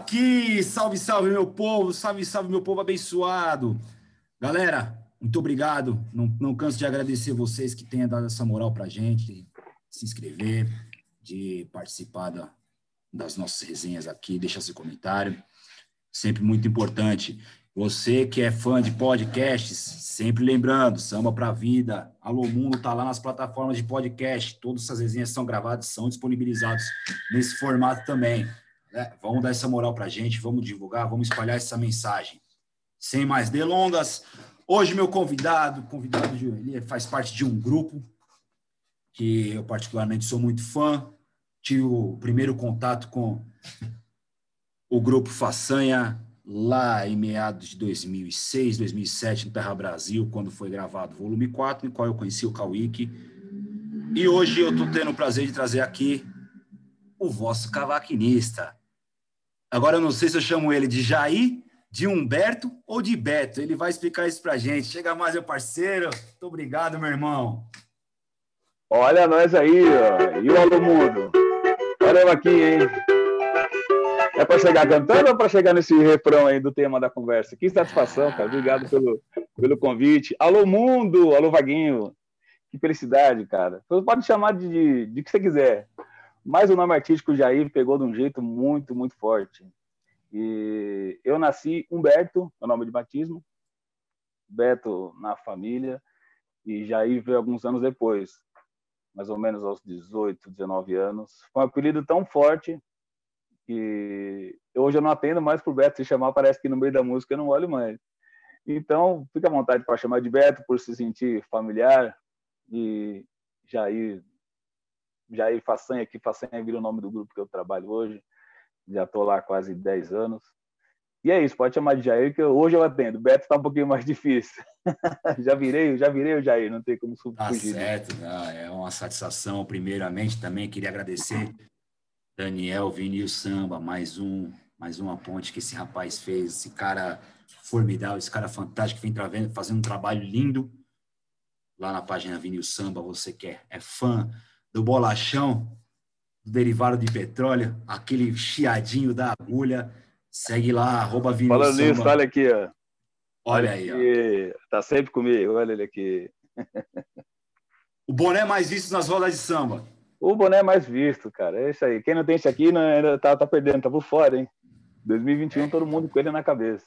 aqui! Salve, salve, meu povo! Salve, salve, meu povo abençoado! Galera, muito obrigado. Não, não canso de agradecer vocês que tenham dado essa moral pra gente, de se inscrever, de participar da, das nossas resenhas aqui, deixar seu comentário. Sempre muito importante. Você que é fã de podcasts, sempre lembrando, Samba pra Vida, Alô Mundo tá lá nas plataformas de podcast. Todas essas resenhas são gravadas, são disponibilizadas nesse formato também. Né? Vamos dar essa moral pra gente, vamos divulgar, vamos espalhar essa mensagem. Sem mais delongas, hoje meu convidado, convidado de, ele faz parte de um grupo que eu particularmente sou muito fã. Tive o primeiro contato com o grupo Façanha lá em meados de 2006, 2007, no Terra Brasil, quando foi gravado o volume 4, em qual eu conheci o Kawiki. E hoje eu estou tendo o prazer de trazer aqui o vosso cavaquinista. Agora eu não sei se eu chamo ele de Jair, de Humberto ou de Beto. Ele vai explicar isso pra gente. Chega mais, meu parceiro. Muito obrigado, meu irmão. Olha nós aí, ó. E o Alô Mundo. Olha aqui, hein? É para chegar cantando ou para chegar nesse refrão aí do tema da conversa? Que satisfação, cara. Obrigado pelo, pelo convite. Alô, mundo! Alô, Vaguinho! Que felicidade, cara. Você pode chamar de, de, de que você quiser. Mas o nome artístico Jair pegou de um jeito muito, muito forte. E eu nasci Humberto, é o nome de batismo. Beto na família. E Jair veio alguns anos depois, mais ou menos aos 18, 19 anos. Foi um apelido tão forte que hoje eu não atendo mais por Beto se chamar, parece que no meio da música eu não olho mais. Então, fica à vontade para chamar de Beto, por se sentir familiar. E Jair, Jair Façanha, que Façanha vira o nome do grupo que eu trabalho hoje. Já estou lá há quase 10 anos. E é isso, pode chamar de Jair, que hoje eu atendo. Beto está um pouquinho mais difícil. já virei, já virei o Jair, não tem como fugir. Tá certo, é uma satisfação. Primeiramente, também queria agradecer Daniel Vinil Samba, mais um, mais uma ponte que esse rapaz fez, esse cara formidável, esse cara fantástico que vem fazendo um trabalho lindo lá na página Vinil Samba, você que é, é fã do bolachão, do derivado de petróleo, aquele chiadinho da agulha, segue lá, arroba Vinil Falando Samba. nisso, olha aqui, ó. Olha, aí, ó. Tá sempre comigo, olha ele aqui. o boné mais visto nas rodas de samba. O boné mais visto, cara. É isso aí. Quem não tem esse aqui não, ainda tá, tá perdendo, tá por fora, hein? 2021, é. todo mundo com ele na cabeça.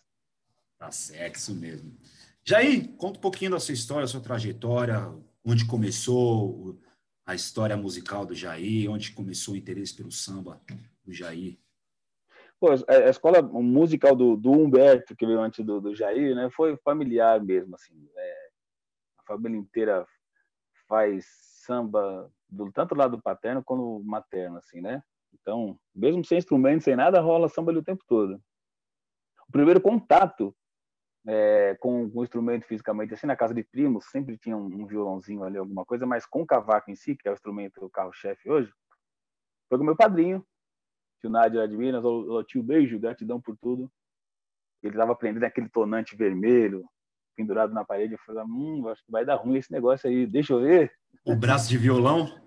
Tá certo, isso mesmo. Jair, conta um pouquinho da sua história, da sua trajetória, onde começou a história musical do Jair, onde começou o interesse pelo samba do Jair. Pô, a escola musical do, do Humberto, que veio antes do, do Jair, né, foi familiar mesmo, assim. É, a família inteira faz samba do tanto lado paterno quanto materno, assim, né? Então, mesmo sem instrumento, sem nada, rola samba ali o tempo todo. O primeiro contato é, com, o instrumento fisicamente, assim, na casa de primos, sempre tinha um, um, violãozinho ali, alguma coisa, mas com o cavaco em si, que é o instrumento do carro-chefe hoje, foi com meu padrinho, tio Nádia de Minas, o, tio Beijo, gratidão por tudo. Ele estava aprendendo aquele tonante vermelho, pendurado na parede. Eu falei, hum, acho que vai dar ruim esse negócio aí, deixa eu ver. O braço de violão?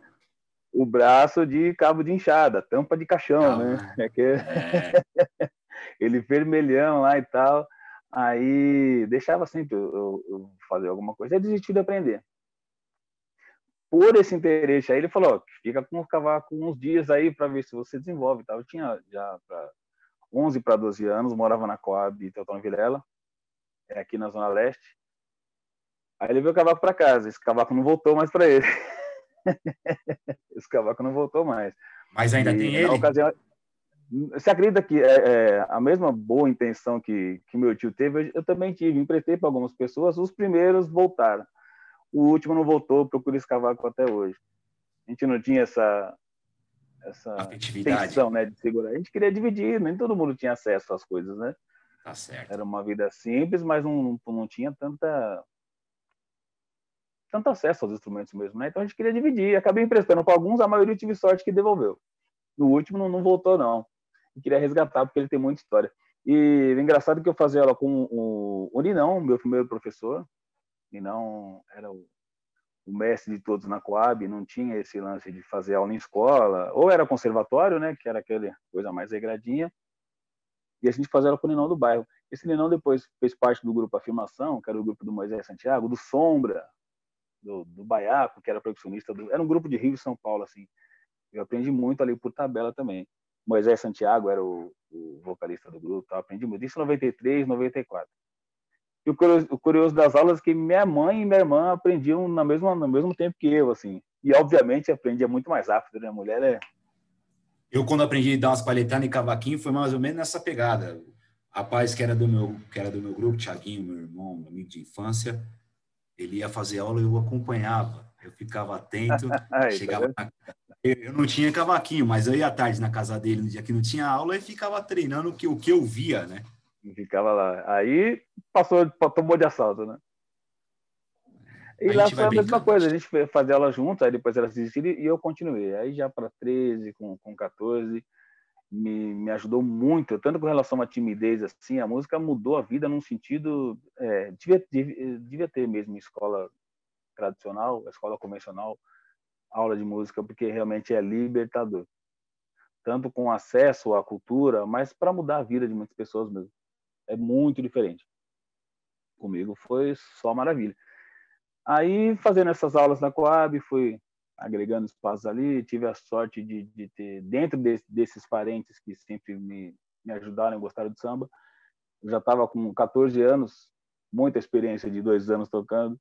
o braço de cabo de enxada, tampa de caixão, né? É que... É. ele vermelhão lá e tal. Aí deixava sempre eu, eu fazer alguma coisa. Aí desisti de aprender. Por esse interesse aí, ele falou: fica com o cavaco uns dias aí para ver se você desenvolve. Tal. Eu tinha já pra 11 para 12 anos, morava na Coab Teutão Vilela, é aqui na Zona Leste. Aí ele veio o cavaco para casa. Esse cavaco não voltou mais para ele. Esse cavaco não voltou mais. Mas ainda e, tem ele? Ocasião, você acredita que é, é, a mesma boa intenção que, que meu tio teve, eu, eu também tive. Emprestei para algumas pessoas, os primeiros voltaram. O último não voltou, procuro esse cavaco até hoje. A gente não tinha essa essa intenção né, de segurar. A gente queria dividir, nem todo mundo tinha acesso às coisas, né? Tá certo. Era uma vida simples, mas não, não tinha tanta tanto acesso aos instrumentos mesmo, né? Então a gente queria dividir. Acabei emprestando para alguns, a maioria tive sorte que devolveu. No último não, não voltou, não. Eu queria resgatar, porque ele tem muita história. E engraçado é que eu fazia ela com o, o Ninão, meu primeiro professor. Ninão era o, o mestre de todos na Coab, não tinha esse lance de fazer aula em escola. Ou era conservatório, né? Que era aquela coisa mais regradinha. E a gente fazia ela com o Ninão do bairro. Esse Ninão depois fez parte do grupo Afirmação, que era o grupo do Moisés Santiago, do Sombra, do, do Baiaco, que era percussionista. Do, era um grupo de Rio e São Paulo, assim. Eu aprendi muito ali por tabela também. Moisés Santiago era o, o vocalista do grupo, tá? aprendi muito. Isso em 93, 94. E o curioso, o curioso, das aulas é que minha mãe e minha irmã aprendiam na mesma, no mesmo tempo que eu, assim. E, obviamente, aprendia muito mais rápido, né? A mulher é... Eu, quando aprendi a dar umas palhetanas e cavaquinho, foi mais ou menos nessa pegada. Rapaz que era do meu, que era do meu grupo, Thiaguinho, meu irmão, meu amigo de infância, ele ia fazer aula e eu acompanhava. Eu ficava atento, Ai, chegava tá na... Eu não tinha cavaquinho, mas eu ia à tarde na casa dele, no dia que não tinha aula, e ficava treinando o que, o que eu via, né? ficava lá. Aí passou, tomou de assalto, né? E lá foi a mesma coisa, a gente fazia ela junto, aí depois ela desistiu e eu continuei. Aí já para 13, com, com 14, me, me ajudou muito, tanto com relação à timidez, assim, a música mudou a vida num sentido. É, devia, devia ter mesmo escola tradicional, escola convencional, aula de música, porque realmente é libertador. Tanto com acesso à cultura, mas para mudar a vida de muitas pessoas mesmo é muito diferente. Comigo foi só maravilha. Aí, fazendo essas aulas na Coab, fui agregando espaços ali, tive a sorte de, de ter, dentro de, desses parentes que sempre me, me ajudaram e gostaram de samba, já estava com 14 anos, muita experiência de dois anos tocando,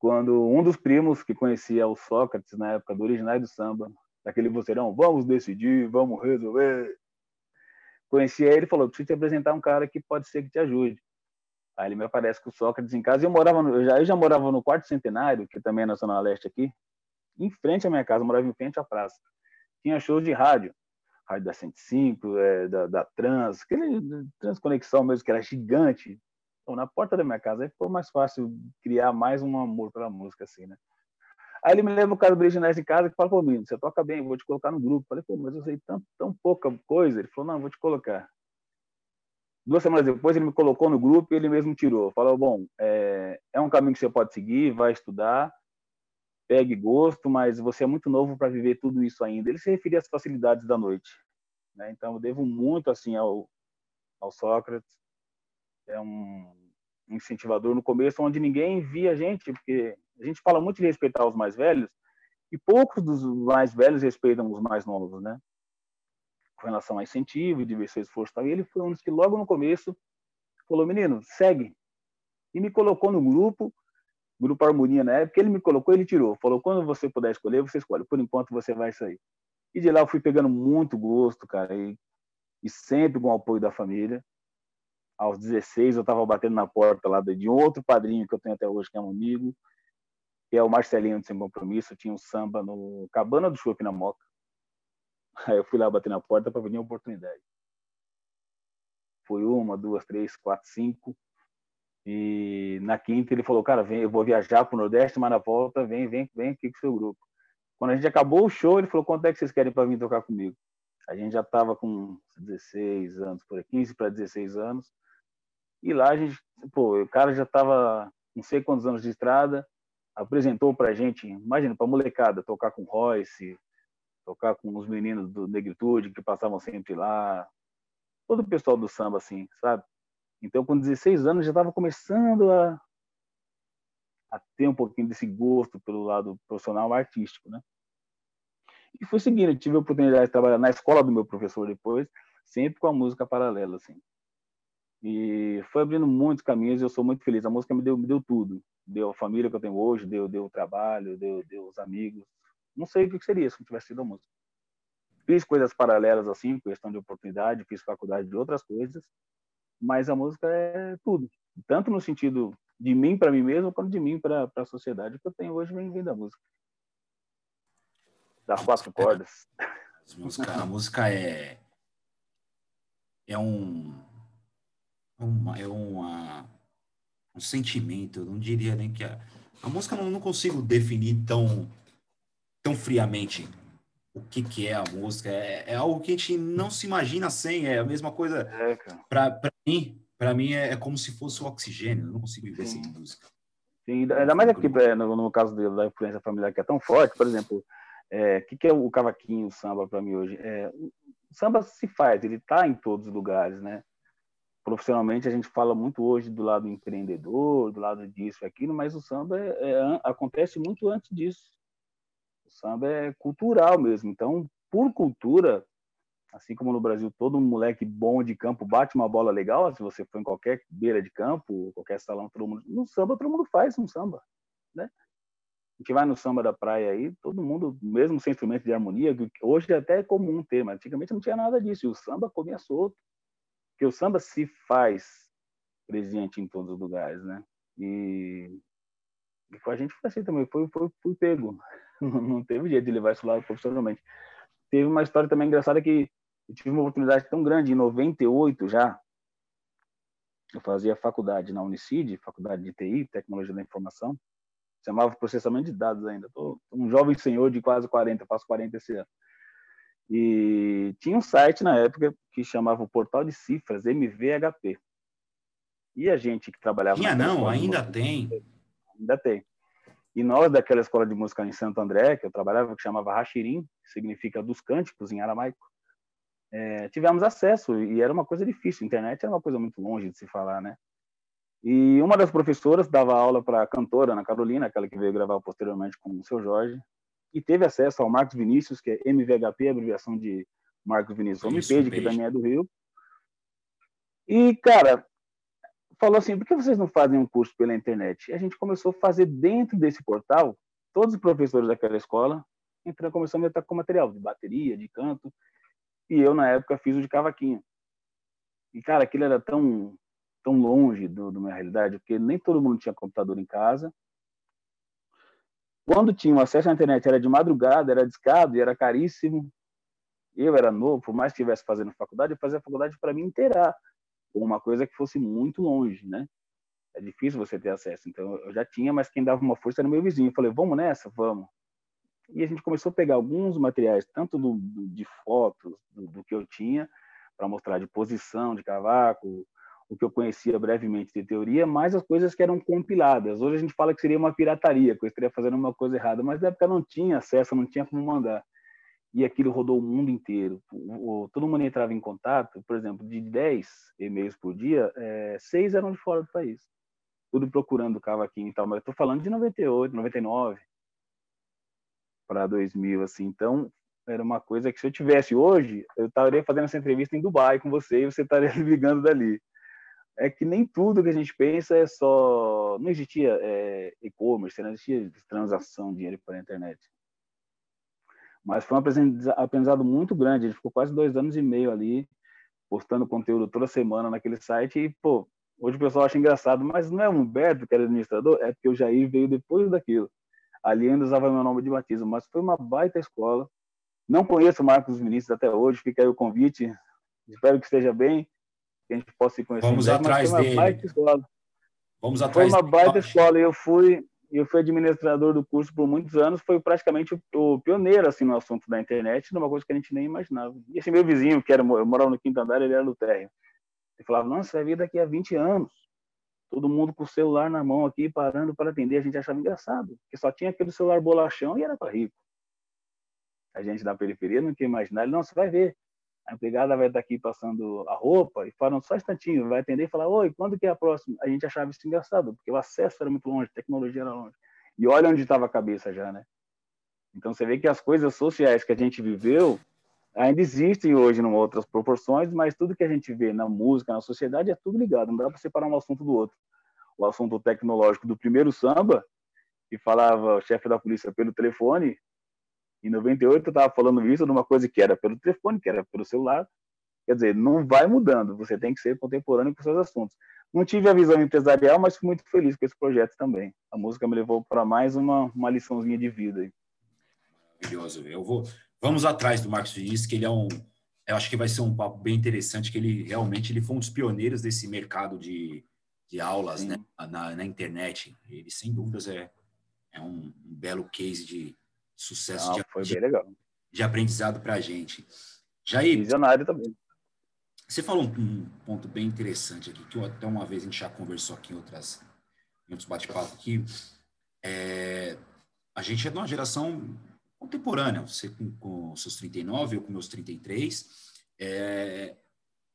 quando um dos primos que conhecia o Sócrates na época do Originais do Samba, daquele voceirão, vamos decidir, vamos resolver, conhecia ele e falou: preciso te apresentar um cara que pode ser que te ajude. Aí ele me aparece com o Sócrates em casa. Eu morava, no, eu já, eu já morava no quarto centenário, que também é na Zona Leste aqui, em frente à minha casa, morava em frente à praça. Tinha shows de rádio, rádio da 105, é, da, da Trans, aquele Transconexão mesmo, que era gigante. Então, na porta da minha casa, aí ficou mais fácil criar mais um amor pela música, assim, né? Aí ele me leva o cara do Originais em casa e fala, pô, menino, você toca bem, vou te colocar no grupo. falei, pô, mas eu sei tão, tão pouca coisa. Ele falou, não, vou te colocar. Duas semanas depois, ele me colocou no grupo e ele mesmo tirou. Falou, bom, é, é um caminho que você pode seguir, vai estudar, pegue gosto, mas você é muito novo para viver tudo isso ainda. Ele se referia às facilidades da noite. Né? Então, eu devo muito, assim, ao, ao Sócrates. É um incentivador no começo, onde ninguém via a gente, porque a gente fala muito de respeitar os mais velhos e poucos dos mais velhos respeitam os mais novos, né? Com relação a incentivo, de ver seu esforço. E ele foi um dos que logo no começo falou, menino, segue. E me colocou no grupo, grupo Harmonia na época, ele me colocou, ele tirou. Falou, quando você puder escolher, você escolhe. Por enquanto você vai sair. E de lá eu fui pegando muito gosto, cara, e, e sempre com o apoio da família. Aos 16 eu estava batendo na porta lá de outro padrinho que eu tenho até hoje, que é um amigo, que é o Marcelinho de Sem Compromisso, tinha um samba no Cabana do Chopp na Moca. Aí eu fui lá bater na porta para pedir uma oportunidade. Foi uma, duas, três, quatro, cinco. E na quinta ele falou, cara, vem, eu vou viajar para o Nordeste, mas na volta vem, vem, vem aqui com o seu grupo. Quando a gente acabou o show, ele falou, quanto é que vocês querem para vir tocar comigo? A gente já estava com 16 anos, por 15 para 16 anos. E lá a gente, pô, o cara já estava não sei quantos anos de estrada, apresentou para a gente, imagina, para molecada, tocar com Royce, tocar com os meninos do Negritude que passavam sempre lá, todo o pessoal do samba, assim, sabe? Então, com 16 anos, já estava começando a, a ter um pouquinho desse gosto pelo lado profissional artístico, né? E foi seguindo, tive a oportunidade de trabalhar na escola do meu professor depois, sempre com a música paralela, assim. E foi abrindo muitos caminhos e eu sou muito feliz. A música me deu, me deu tudo deu a família que eu tenho hoje, deu, deu o trabalho, deu, deu os amigos. Não sei o que seria se não tivesse sido a música. Fiz coisas paralelas assim, questão de oportunidade, fiz faculdade de outras coisas, mas a música é tudo. Tanto no sentido de mim para mim mesmo, quanto de mim para a sociedade. Que eu tenho hoje vem, vem da música. Das quatro cordas. A música, a música é é um, é uma, é uma um sentimento, eu não diria nem que a, a música não, não consigo definir tão, tão friamente o que, que é a música. É, é, algo que a gente não se imagina sem. É a mesma coisa. É, para mim, para mim é, é, como se fosse o oxigênio. Eu não consigo viver Sim. sem música. Sim, ainda mais aqui no, no caso da influência familiar que é tão forte. Por exemplo, o é, que, que é o cavaquinho, o samba para mim hoje? É, o samba se faz, ele está em todos os lugares, né? Profissionalmente, a gente fala muito hoje do lado empreendedor, do lado disso e aquilo, mas o samba é, é, acontece muito antes disso. O samba é cultural mesmo. Então, por cultura, assim como no Brasil, todo moleque bom de campo bate uma bola legal, se você for em qualquer beira de campo, qualquer salão, todo mundo, no samba todo mundo faz um samba, né? A gente vai no samba da praia aí, todo mundo, mesmo sem instrumento de harmonia, hoje até é comum ter, mas antigamente não tinha nada disso. E o samba comia solto. Porque o samba se faz presente em todos os lugares, né? E, e com a gente foi assim também, foi, foi, foi pego. não teve jeito de levar isso lá profissionalmente. Teve uma história também engraçada que eu tive uma oportunidade tão grande, em 98 já, eu fazia faculdade na Unicid, faculdade de TI, Tecnologia da Informação, chamava processamento de dados ainda. Tô, um jovem senhor de quase 40, faço 40 esse ano. E tinha um site na época que chamava o Portal de Cifras, MVHP. E a gente que trabalhava... Tinha não, ainda tem. Ainda tem. E nós, daquela escola de música em Santo André, que eu trabalhava, que chamava Rachirim, que significa dos cânticos em aramaico, é, tivemos acesso, e era uma coisa difícil. A internet era uma coisa muito longe de se falar, né? E uma das professoras dava aula para a cantora Ana Carolina, aquela que veio gravar posteriormente com o seu Jorge, e teve acesso ao Marcos Vinícius, que é MVHP, abreviação de Marcos Vinícius Homepage, que também é do Rio. E, cara, falou assim: por que vocês não fazem um curso pela internet? E a gente começou a fazer dentro desse portal, todos os professores daquela escola entrando, começando a estar com material de bateria, de canto, e eu, na época, fiz o de cavaquinho. E, cara, aquilo era tão tão longe do, do minha realidade, porque nem todo mundo tinha computador em casa. Quando tinha acesso à internet, era de madrugada, era discado e era caríssimo. Eu era novo, por mais que estivesse fazendo faculdade, eu fazia faculdade para me inteirar, com uma coisa que fosse muito longe, né? É difícil você ter acesso. Então, eu já tinha, mas quem dava uma força era meu vizinho. Eu falei, vamos nessa? Vamos. E a gente começou a pegar alguns materiais, tanto do, do de fotos, do, do, que eu tinha, para mostrar de posição de cavaco, o que eu conhecia brevemente de teoria, mais as coisas que eram compiladas. Hoje a gente fala que seria uma pirataria, que eu estaria fazendo uma coisa errada, mas na época não tinha acesso, não tinha como mandar. E aquilo rodou o mundo inteiro. Todo mundo entrava em contato, por exemplo, de 10 e-mails por dia, é, seis eram de fora do país. Tudo procurando cavaquinho e tal, mas estou falando de 98, 99 para 2000, assim. Então, era uma coisa que se eu tivesse hoje, eu estaria fazendo essa entrevista em Dubai com você e você estaria ligando dali é que nem tudo que a gente pensa é só. Não existia é, e-commerce, não existia transação de dinheiro pela internet. Mas foi um aprendizado muito grande. Gente ficou quase dois anos e meio ali, postando conteúdo toda semana naquele site. E, pô, hoje o pessoal acha engraçado, mas não é o Humberto que era administrador, é porque o Jair veio depois daquilo. Ali ainda usava meu nome de batismo, mas foi uma baita escola. Não conheço o Marcos Vinícius até hoje, fica aí o convite. Espero que esteja bem que a gente possa se conhecer. Vamos atrás dele. Vamos atrás Foi uma baita dele. escola. Eu fui, eu fui administrador do curso por muitos anos. Foi praticamente o, o, pioneiro assim no assunto da internet, numa coisa que a gente nem imaginava. E esse meu vizinho, que era, eu morava no quinto andar, ele era do térreo. Ele falava: Nossa, vai vir daqui a 20 anos. Todo mundo com o celular na mão aqui, parando para atender. A gente achava engraçado, porque só tinha aquele celular bolachão e era para rico. A gente da periferia não tinha imaginar. Ele, não, você vai ver a empregada vai estar aqui passando a roupa e falam só um instantinho, vai atender e falar, oi, quando que é a próxima? A gente achava isso engraçado, porque o acesso era muito longe, a tecnologia era longe. E olha onde estava a cabeça já, né? Então você vê que as coisas sociais que a gente viveu ainda existem hoje em outras proporções, mas tudo que a gente vê na música, na sociedade, é tudo ligado, não dá para separar um assunto do outro. O assunto tecnológico do primeiro samba, que falava o chefe da polícia pelo telefone, em 98 eu estava falando isso de uma coisa que era pelo telefone, que era pelo celular. Quer dizer, não vai mudando, você tem que ser contemporâneo com seus assuntos. Não tive a visão empresarial, mas fui muito feliz com esse projeto também. A música me levou para mais uma, uma liçãozinha de vida. Maravilhoso. Eu vou. Vamos atrás do Marcos Vinícius, que ele é um. Eu acho que vai ser um papo bem interessante, que ele realmente ele foi um dos pioneiros desse mercado de, de aulas né, na, na internet. Ele, sem dúvidas, é, é um belo case de, sucesso Não, de, foi bem legal. de aprendizado para a gente. Jair. Visionário também. Você falou um, ponto bem interessante aqui, que até uma vez a gente já conversou aqui em, outras, em outros bate-papos aqui. É, a gente é de uma geração contemporânea, você com, com seus 39, eu com meus 33, É,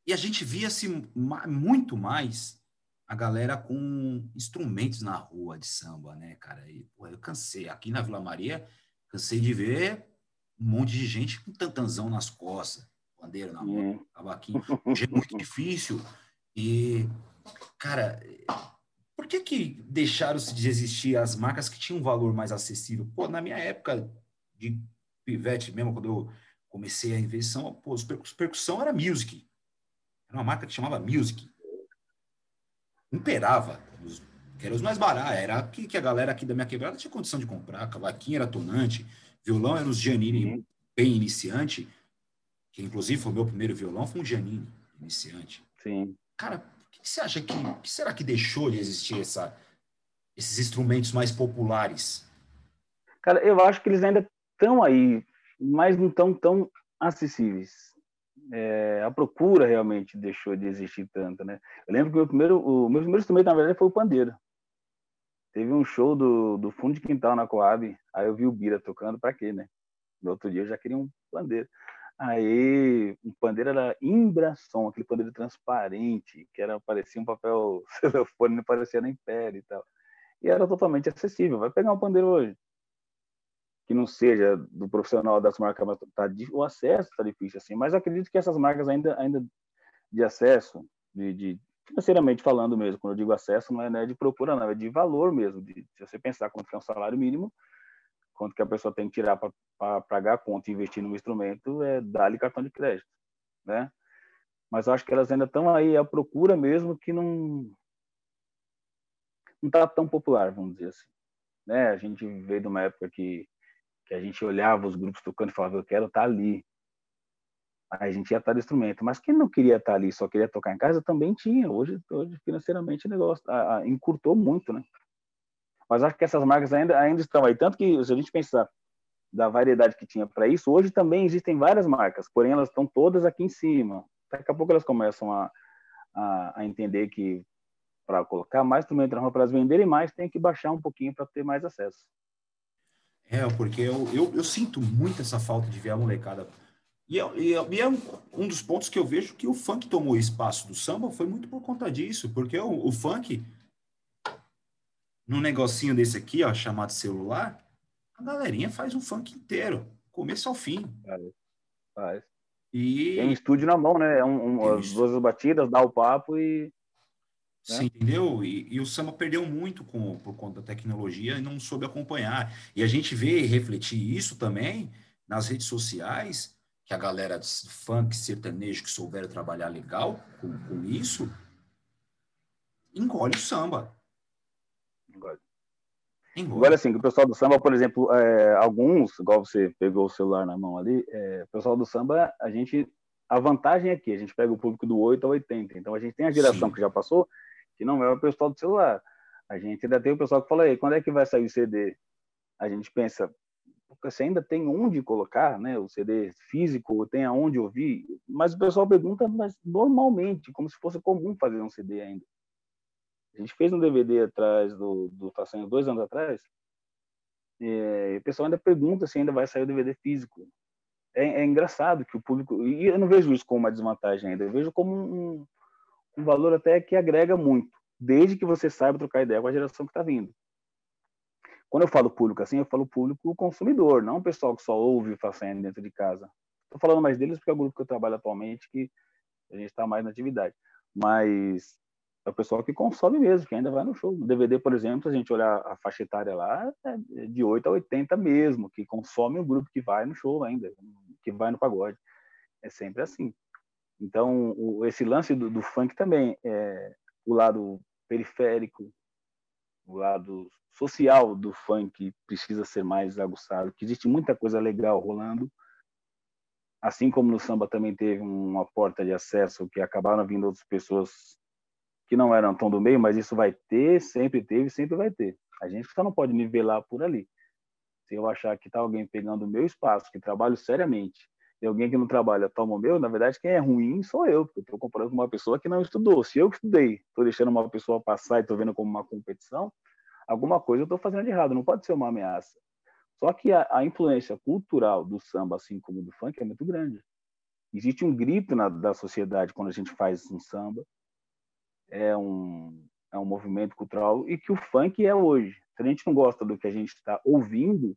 e a gente via-se muito mais a galera com instrumentos na rua de samba, né, cara? E, pô, eu cansei. Aqui na Vila Maria, cansei de ver um monte de gente com tantanzão nas costas, bandeira na mão, é. cavaquinho. Hoje é muito difícil. E, cara, por que que deixaram-se de existir as marcas que tinham um valor mais acessível? Pô, na minha época de pivete mesmo, quando eu comecei a invenção, pô, os percussão era music. Era uma marca que chamava music. Imperava. Os, que eram os mais baratos. Era que, que a galera aqui da minha quebrada tinha condição de comprar. Cavaquinho era tonante. Violão era os Giannini uhum. bem iniciante. Que inclusive foi o meu primeiro violão, foi um Giannini iniciante. Sim. Cara, que você acha que, que será que deixou de existir essa, esses instrumentos mais populares? Cara, eu acho que eles ainda estão aí, mas não estão tão acessíveis. É, a procura realmente deixou de existir tanto, né? Eu lembro que o meu primeiro, o meu primeiro instrumento na verdade foi o pandeiro. Teve um show do, do fundo de quintal na Coab, aí eu vi o Bira tocando, para quê, né? No outro dia eu já queria um pandeiro. Aí, o pandeiro era Imbrasom, aquele pandeiro transparente, que era, parecia um papel celofone, não parecia nem pele e tal. E era totalmente acessível. Vai pegar um pandeiro hoje, que não seja do profissional das marcas, mas tá, o acesso está difícil assim. Mas acredito que essas marcas ainda, ainda de acesso, de, de financeiramente falando mesmo, quando eu digo acesso, não é, não é de procura, não, é de valor mesmo. De, se você pensar quanto é um salário mínimo, quanto que a pessoa tem que tirar para pagar a conta e investir no instrumento, é dar-lhe cartão de crédito, né? Mas acho que elas ainda estão aí à procura mesmo que não não está tão popular, vamos dizer assim. Né? A gente veio de uma época que, que a gente olhava os grupos tocando e falava, eu quero estar tá ali. A gente ia estar no instrumento. Mas quem não queria estar ali, só queria tocar em casa, também tinha. Hoje, hoje financeiramente, o negócio a, a, encurtou muito, né? Mas acho que essas marcas ainda, ainda estão aí. Tanto que, se a gente pensar da variedade que tinha para isso, hoje também existem várias marcas, porém elas estão todas aqui em cima. Daqui a pouco elas começam a, a, a entender que para colocar mais instrumento na rua, para elas venderem mais, tem que baixar um pouquinho para ter mais acesso. É, porque eu, eu, eu, sinto muito essa falta de ver a molecada. E, é, e, é, e é um dos pontos que eu vejo que o funk tomou espaço do samba foi muito por conta disso, porque o, o funk num negocinho desse aqui, ó, chamado celular, a galerinha faz um funk inteiro, começo ao fim. Faz. faz. E... Tem um estúdio na mão, né? É um, um as duas batidas, dá o papo e. Né? Sim, entendeu? E, e, o samba perdeu muito com, por conta da tecnologia e não soube acompanhar. E a gente vê e refletir isso também nas redes sociais, que a galera funk, sertanejo, que souberam trabalhar legal com, com isso, engole o samba. Agora, assim, o pessoal do samba, por exemplo, é, alguns, igual você pegou o celular na mão ali, é, o pessoal do samba, a gente, a vantagem é que a gente pega o público do 8 ao 80, então a gente tem a geração Sim. que já passou, que não é o pessoal do celular. A gente ainda tem o pessoal que fala, aí, quando é que vai sair o CD? A gente pensa, você ainda tem onde colocar, né, o CD físico, tem aonde ouvir, mas o pessoal pergunta, mas normalmente, como se fosse comum fazer um CD ainda. A gente fez um DVD atrás do, do Façanha dois anos atrás, e o pessoal ainda pergunta se ainda vai sair o DVD físico. É, é, engraçado que o público. E eu não vejo isso como uma desvantagem ainda, eu vejo como um, um valor até que agrega muito, desde que você saiba trocar ideia com a geração que está vindo. Quando eu falo público assim, eu falo público consumidor, não o pessoal que só ouve o Façanha dentro de casa. Estou falando mais deles porque é o grupo que eu trabalho atualmente que a gente está mais na atividade. Mas é o pessoal que consome mesmo, que ainda vai no show. No DVD, por exemplo, se a gente olhar a faixa etária lá, é de 8 a 80 mesmo, que consome o grupo que vai no show ainda, que vai no pagode. É sempre assim. Então, o, esse lance do, do, funk também, é, o lado periférico, o lado social do funk precisa ser mais aguçado, que existe muita coisa legal rolando, assim como no samba também teve uma porta de acesso que acabaram vindo outras pessoas que não eram tão do meio, mas isso vai ter, sempre teve, sempre vai ter. A gente só não pode nivelar por ali. Se eu achar que está alguém pegando o meu espaço, que trabalho seriamente, alguém que não trabalha toma o meu, na verdade, quem é ruim sou eu, porque eu estou comparando com uma pessoa que não estudou. Se eu estudei, estou deixando uma pessoa passar e estou vendo como uma competição, alguma coisa eu estou fazendo de errado, não pode ser uma ameaça. Só que a, a influência cultural do samba, assim como do funk, é muito grande existe um grito na, da sociedade quando a gente faz um samba. É um, é um movimento cultural e que o funk é hoje. Se a gente não gosta do que a gente está ouvindo,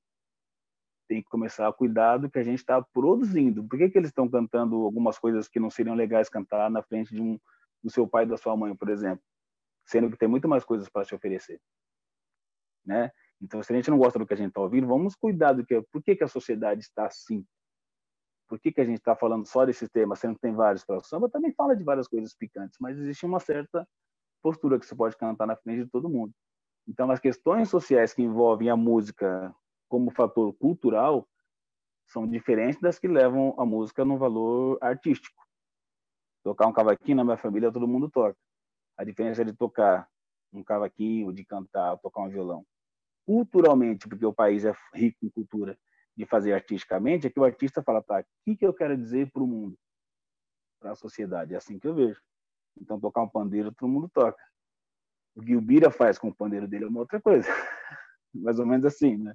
tem que começar a cuidar do que a gente está produzindo. Por que, que eles estão cantando algumas coisas que não seriam legais cantar na frente de um do seu pai e da sua mãe, por exemplo, sendo que tem muito mais coisas para te oferecer, né? Então, se a gente não gosta do que a gente está ouvindo, vamos cuidar do que, por que, que a sociedade está assim? Por que, que a gente está falando só desse tema, sendo que tem vários para o samba? Também fala de várias coisas picantes, mas existe uma certa postura que você pode cantar na frente de todo mundo. Então, as questões sociais que envolvem a música como fator cultural são diferentes das que levam a música no valor artístico. Tocar um cavaquinho na minha família todo mundo toca. A diferença é de tocar um cavaquinho, de cantar, tocar um violão culturalmente, porque o país é rico em cultura, de fazer artisticamente, é que o artista fala, tá, o que, que eu quero dizer para o mundo, para a sociedade? É assim que eu vejo. Então, tocar um pandeiro, todo mundo toca. O que o Bira faz com o pandeiro dele é uma outra coisa. Mais ou menos assim, né?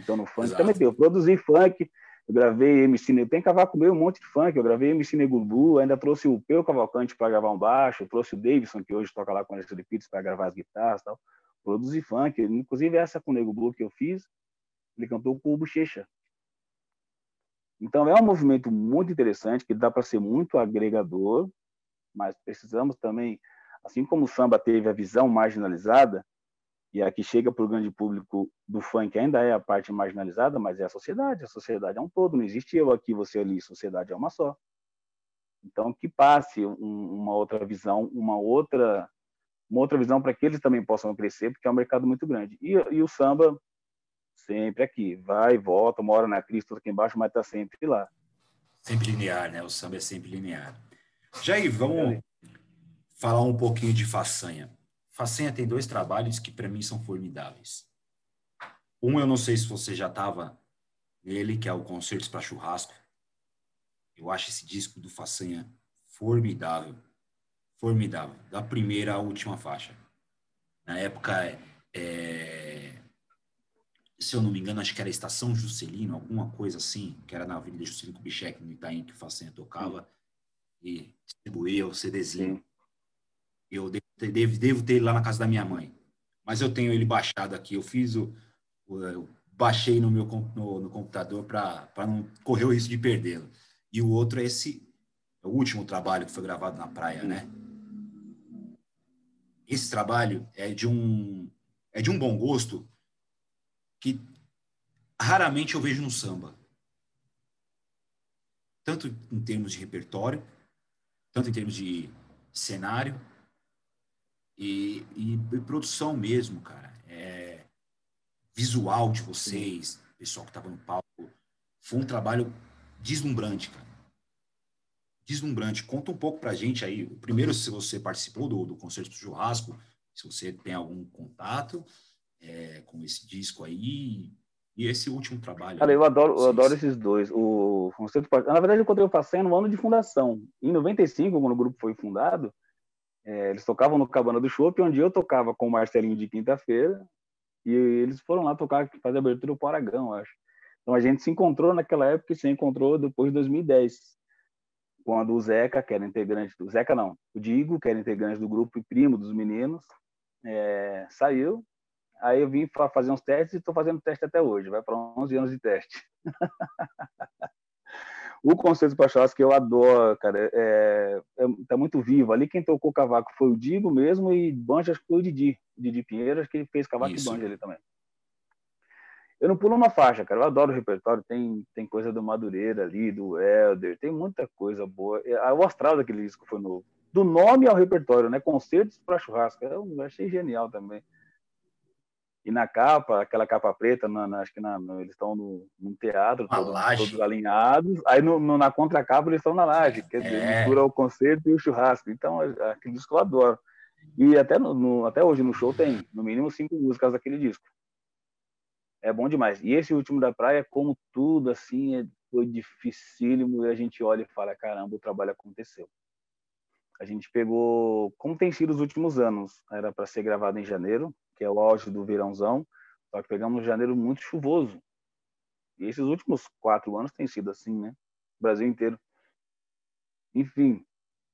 Então, no funk Exato. também tem. Eu produzi funk, eu gravei MC Negulu. Tem cavaco meio um monte de funk. Eu gravei MC Negulu, ainda trouxe o Peu Cavalcante para gravar um baixo, trouxe o Davidson, que hoje toca lá com a de Pitts para gravar as guitarras e tal produzir funk. Inclusive, essa com o Nego Blue que eu fiz, ele cantou com o Bochecha. Então, é um movimento muito interessante, que dá para ser muito agregador, mas precisamos também, assim como o samba teve a visão marginalizada, e a que chega para o grande público do funk ainda é a parte marginalizada, mas é a sociedade, a sociedade é um todo, não existe eu aqui, você ali, sociedade é uma só. Então, que passe um, uma outra visão, uma outra uma outra visão para que eles também possam crescer, porque é um mercado muito grande. E, e o samba, sempre aqui, vai, volta, mora na Cristo aqui embaixo, mas está sempre lá. Sempre linear, né? O samba é sempre linear. Jair, vamos falar um pouquinho de Façanha. Façanha tem dois trabalhos que para mim são formidáveis. Um, eu não sei se você já estava nele, que é o Concertos para Churrasco. Eu acho esse disco do Façanha formidável formidável, da primeira à última faixa. Na época, é, se eu não me engano, acho que era Estação Juscelino, alguma coisa assim, que era na Avenida Juscelino Kubitschek, no Itaim, que o Facenha tocava, e distribuía o CDzinho. Eu devo, devo ter ele lá na casa da minha mãe, mas eu tenho ele baixado aqui, eu fiz o... eu baixei no meu no, no computador para não correr o risco de perdê-lo. E o outro é esse, é o último trabalho que foi gravado na praia, né? esse trabalho é de um é de um bom gosto que raramente eu vejo no samba. Tanto em termos de repertório, tanto em termos de cenário e, e, e produção mesmo, cara. É, visual de vocês, pessoal que estava no palco, foi um trabalho deslumbrante, cara deslumbrante. Conta um pouco para a gente aí, primeiro, se você participou do, do Concerto do Churrasco, se você tem algum contato é, com esse disco aí, e esse último trabalho. Cara, eu adoro, eu adoro esses dois. O Concerto, na verdade, eu encontrei o Facen no ano de fundação. Em 95, quando o grupo foi fundado, é, eles tocavam no Cabana do Chopp, onde eu tocava com o Marcelinho de quinta-feira, e eles foram lá tocar, fazer abertura para o Aragão, acho. Então a gente se encontrou naquela época e se encontrou depois de 2010 quando o Zeca, que era integrante do Zeca não, o Digo, que era integrante do grupo e primo dos meninos, é, saiu. Aí eu vim fazer uns testes e estou fazendo teste até hoje. Vai para 11 anos de teste. o Conceito Pachás, que eu adoro, cara, é, é, tá muito vivo. Ali quem tocou cavaco foi o Digo mesmo e Banja acho que foi o Didi, Didi Pinheiro, que fez cavaco Isso. e Banja ali também. Eu não pulo uma faixa, cara. Eu adoro o repertório. Tem, tem coisa do Madureira ali, do Elder, tem muita coisa boa. O astral daquele disco foi novo. Do nome ao repertório, né? Concertos para churrasco. Eu achei genial também. E na capa, aquela capa preta, na, na, acho que na, no, eles estão no, num teatro, todos, todos, alinhados. Aí no, no, na contracapa eles estão na laje, dizer, é. mistura o concerto e o churrasco. Então, é, aquele disco eu adoro. E até, no, até hoje no show tem, no mínimo, cinco músicas daquele disco é bom demais. E esse último da praia, como tudo, assim, é, foi dificílimo e a gente olha e fala, caramba, o trabalho aconteceu. A gente pegou, como tem sido os últimos anos, era para ser gravado em janeiro, que é o auge do verãozão, só que pegamos um janeiro muito chuvoso. E esses últimos quatro anos tem sido assim, né? O Brasil inteiro. Enfim,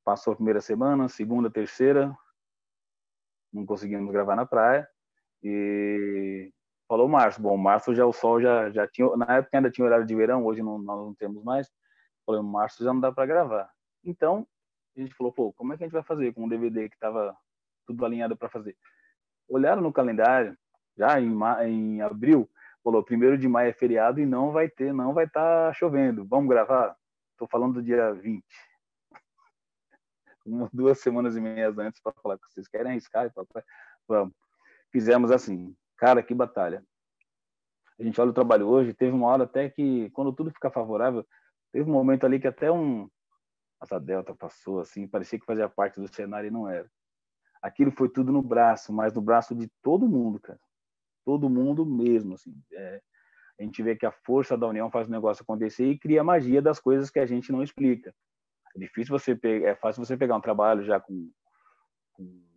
passou a primeira semana, segunda, terceira, não conseguimos gravar na praia. E falou março. Bom, março já o sol já, já tinha, na época ainda tinha horário de verão, hoje não, nós não temos mais. Falei, março já não dá para gravar. Então, a gente falou, pô, como é que a gente vai fazer com um DVD que estava tudo alinhado para fazer? Olharam no calendário, já em, em abril, falou, primeiro de maio é feriado e não vai ter, não vai estar tá chovendo. Vamos gravar? Estou falando do dia 20. Umas duas semanas e meia antes para falar que vocês querem arriscar, papai? Vamos. Fizemos assim. Cara, que batalha. A gente olha o trabalho hoje, teve uma hora até que, quando tudo fica favorável, teve um momento ali que até um, asa delta passou assim, parecia que fazia parte do cenário e não era. Aquilo foi tudo no braço, mas no braço de todo mundo, cara. Todo mundo mesmo, assim. É, a gente vê que a força da união faz o negócio acontecer e cria magia das coisas que a gente não explica. É difícil você pegar, é fácil você pegar um trabalho já com, com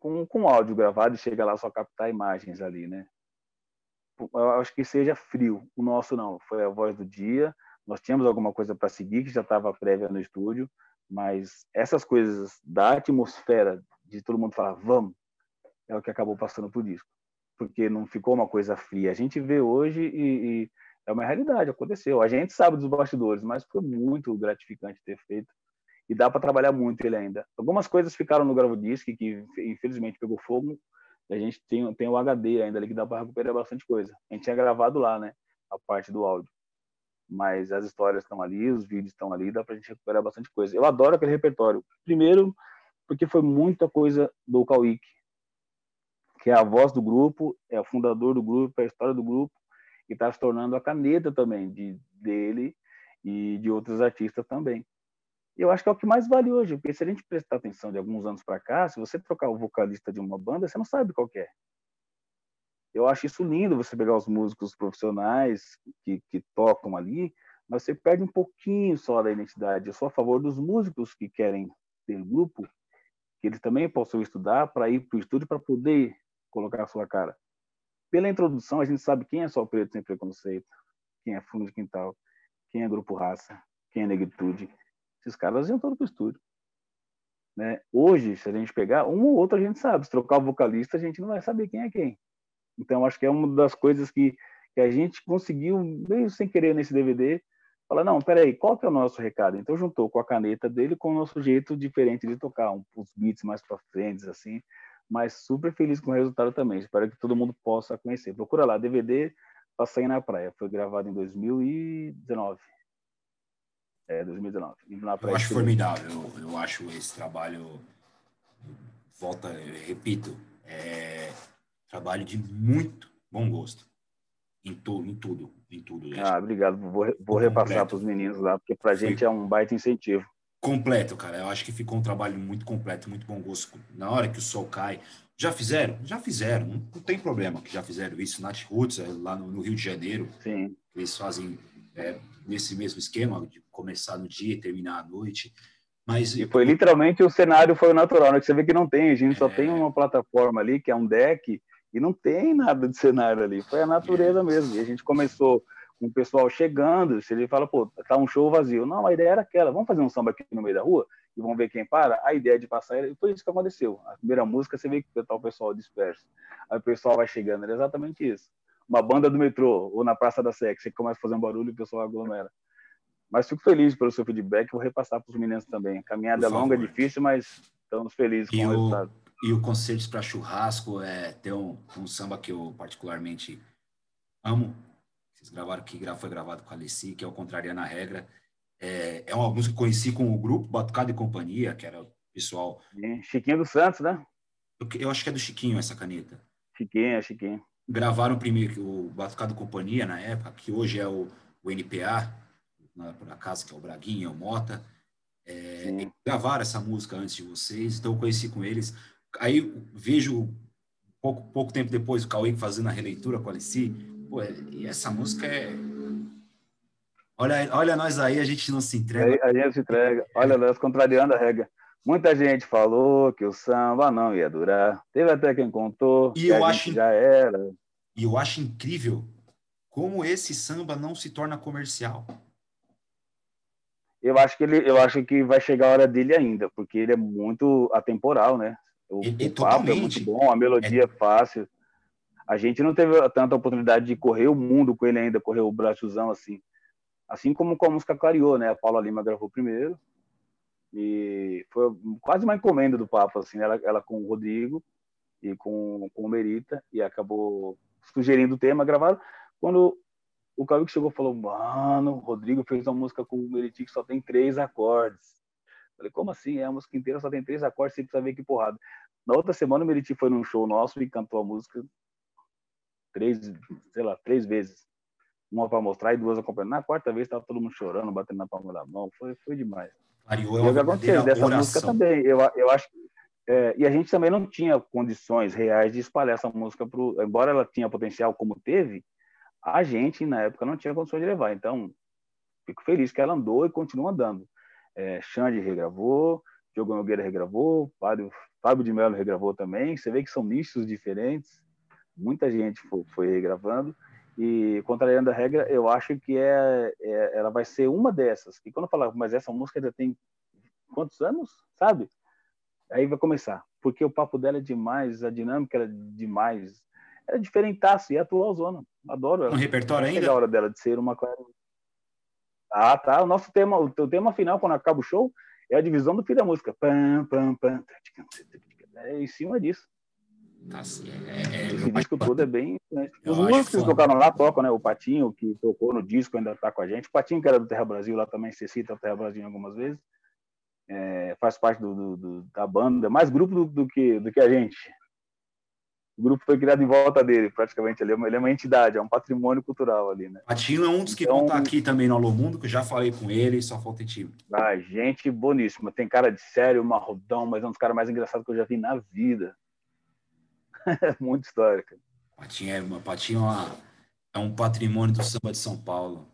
com, com áudio gravado e chegar lá só captar imagens ali, né? Eu acho que seja frio. O nosso não, foi a voz do dia, nós tínhamos alguma coisa para seguir que já estava prévia no estúdio, mas essas coisas da atmosfera de todo mundo falar vamos é o que acabou passando por disco, porque não ficou uma coisa fria. A gente vê hoje e, e é uma realidade, aconteceu. A gente sabe dos bastidores, mas foi muito gratificante ter feito e dá para trabalhar muito ele ainda. Algumas coisas ficaram no gravo disc que infelizmente pegou fogo. A gente tem, tem o HD ainda ali que dá para recuperar bastante coisa. A gente tinha gravado lá, né, a parte do áudio mas as histórias estão ali, os vídeos estão ali, dá para a gente recuperar bastante coisa. Eu adoro aquele repertório. Primeiro, porque foi muita coisa do Kawik, que é a voz do grupo, é o fundador do grupo, é a história do grupo, e está se tornando a caneta também de dele e de outros artistas também. Eu acho que é o que mais vale hoje, porque se a gente prestar atenção de alguns anos para cá, se você trocar o vocalista de uma banda, você não sabe qual é eu acho isso lindo você pegar os músicos profissionais que, que tocam ali, mas você perde um pouquinho só da identidade. Eu sou a favor dos músicos que querem ter grupo, que eles também possam estudar para ir para o estúdio para poder colocar a sua cara. Pela introdução, a gente sabe quem é só preto sem preconceito, quem é fundo de quintal, quem é grupo raça, quem é negritude. Esses caras iam todos para o estúdio. Né? Hoje, se a gente pegar, um ou outro a gente sabe. Se trocar o vocalista, a gente não vai saber quem é quem. Então, acho que é uma das coisas que, que a gente conseguiu, meio sem querer nesse DVD, falar, não, peraí, qual que é o nosso recado? Então, juntou com a caneta dele com o nosso jeito diferente de tocar, um, uns beats mais para frente, assim, mas super feliz com o resultado também. Espero que todo mundo possa conhecer. Procura lá, DVD Passei na Praia. Foi gravado em 2019. É, 2019. Na praia eu acho formidável. Eu, eu acho esse trabalho, volta, repito, é, Trabalho de muito bom gosto. Em, tu, em tudo, em tudo. Gente. Ah, obrigado. Vou, vou repassar para os meninos lá, porque para a gente é um baita incentivo. Completo, cara. Eu acho que ficou um trabalho muito completo, muito bom gosto. Na hora que o sol cai, já fizeram? Já fizeram, não, não tem problema que já fizeram isso. Nat Roots, é, lá no, no, Rio de Janeiro, Sim. eles fazem é, nesse mesmo esquema de começar no dia e terminar à noite. Mas, e foi literalmente o cenário foi o natural, né? Que você vê que não tem, a gente é... só tem uma plataforma ali que é um deck e não tem nada de cenário ali, foi a natureza mesmo. E a gente começou com o pessoal chegando, se ele fala, pô, tá um show vazio. Não, a ideia era aquela, vamos fazer um samba aqui no meio da rua e vamos ver quem para. A ideia de passar, foi isso que aconteceu. A primeira música, você vê que tá o pessoal disperso. Aí o pessoal vai chegando, era exatamente isso. Uma banda do metrô ou na Praça da Sé, que você começa a fazer um barulho e o pessoal aglomera. Mas fico feliz pelo seu feedback, vou repassar para os meninos também. A caminhada é longa, é difícil, mas estamos felizes com o resultado. E o Concertos para Churrasco é tem um, um, samba que eu particularmente amo. Vocês gravaram que foi gravado com a Alessi, que é o Contrariando a Regra. É, é uma música que conheci com o grupo Batucado e Companhia, que era o pessoal. Chiquinho dos Santos, né? Eu, eu, acho que é do Chiquinho essa caneta. Chiquinho, é Chiquinho. Gravaram primeiro o Batucado e Companhia na época, que hoje é o, o NPA, na, por acaso, que é o Braguinha, o Mota. É, gravaram essa música antes de vocês, então eu conheci com eles. Aí vejo pouco, pouco tempo depois o Cauê fazendo a releitura com a Alice. Pô, e essa música é. Olha, olha nós aí, a gente não se entrega. A gente se entrega. Olha nós contrariando a regra. Muita gente falou que o samba não ia durar. Teve até quem contou e eu acho, já era. E eu acho incrível como esse samba não se torna comercial. Eu acho que ele, eu acho que vai chegar a hora dele ainda, porque ele é muito atemporal, né? O, E- o papo é muito bom, a melodia é fácil. A gente não teve tanta oportunidade de correr o mundo com ele ainda, correr o Brasilzão assim. Assim como com a música Clareou, né? A Paula Lima gravou primeiro. E foi quase uma encomenda do papo, assim, ela, ela com o Rodrigo e com, com o Merita, e acabou sugerindo o tema, gravaram. Quando o Cauê chegou e falou, mano, o Rodrigo fez uma música com o Meriti que só tem três acordes. Falei, como assim? É a música inteira só tem três acordes, você precisa ver que porrada. Na outra semana o Meriti foi num show nosso e cantou a música três, sei lá, três vezes. Uma para mostrar e duas acompanhando. Na quarta vez tava todo mundo chorando, batendo na palma da mão. Foi, foi demais. Clareou é E uma aconteceu dessa música oração. também, eu, eu acho é, e a gente também não tinha condições reais de espalhar essa música pro, embora ela tinha potencial como teve, a gente na época não tinha condições de levar. Então, fico feliz que ela andou e continua andando. É, Xande regravou, Diogo Nogueira regravou, Fábio, Fábio de Mello regravou também. Você vê que são nichos diferentes. Muita gente foi, foi regravando. E contrariando a regra, eu acho que é, é- ela vai ser uma dessas. E quando eu falar, mas essa música já tem quantos anos, sabe? Aí vai começar. Porque o papo dela é demais, a dinâmica era demais. Era diferentaço e é atual zona. Adoro ela. Um repertório a ainda? hora dela de ser uma clara. Ah, tá. O nosso tema, o teu tema final, quando acaba o show, é a divisão do fim da música. Pam, pam, pam. É em cima disso. Tá, sim, é, é, Esse disco todo é bem. né? Os músicos que tocaram lá tocam, né? O Patinho, que tocou no disco, ainda tá com a gente. O Patinho, que era do Terra Brasil, lá também, você cita o Terra Brasil algumas vezes. É, faz parte do, do- do- da banda, é mais grupo do, do que, do que a gente. O grupo foi criado em volta dele, praticamente. Ele é uma, ele é uma entidade, é um patrimônio cultural ali, né? Patinho é um dos que Então- vão estar aqui também no Alô Mundo, que eu já falei com ele, só falta te Ah, gente boníssima. Tem cara de sério, marrodão, mas é um dos caras mais engraçados que eu já vi na vida. É muito histórica. Patinho é, uma- Patinho é, uma- é um patrimônio do samba de São Paulo.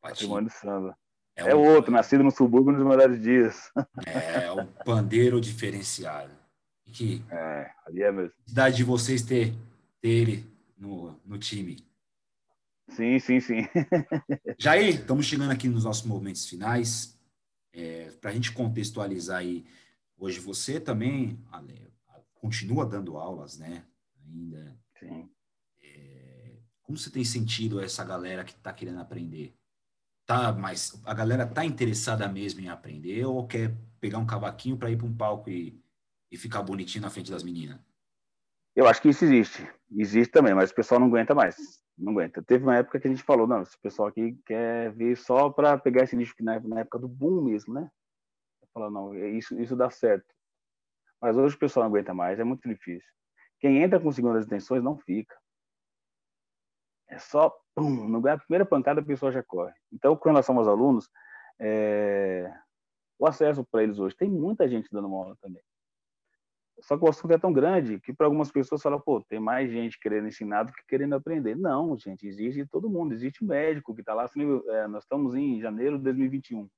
Patinho Patrimônio do samba. é, É um, outro, nascido no subúrbio nos melhores dias. é um pandeiro diferenciado. Que É, ali é mesmo. cidade de vocês ter, ter ele no, no time. Sim, sim, sim. Jair, estamos chegando aqui nos nossos movimentos finais. Para a gente contextualizar aí, hoje você também Ale, continua dando aulas, né? Ainda. sim. É, como você tem sentido essa galera que está querendo aprender? Tá, mas a galera tá interessada mesmo em aprender ou quer pegar um cavaquinho para ir para um palco e, e ficar bonitinho na frente das meninas? Eu acho que isso existe. Existe também, mas o pessoal não aguenta mais. Não aguenta. Teve uma época que a gente falou, não, esse pessoal aqui quer vir só para pegar esse nicho que na, época do boom mesmo, né? Falar, não, isso, isso dá certo. Mas hoje o pessoal não aguenta mais, é muito difícil. Quem entra com segundas intenções não fica. É só, pum, no a primeira pancada a pessoa já corre. Então, com relação aos alunos, é, o acesso para eles hoje, tem muita gente dando uma aula também. Só que o assunto é tão grande que para algumas pessoas falam, pô, tem mais gente querendo ensinar do que querendo aprender. Não, gente, existe todo mundo. Existe médico que está lá. É, nós estamos em janeiro de 2021.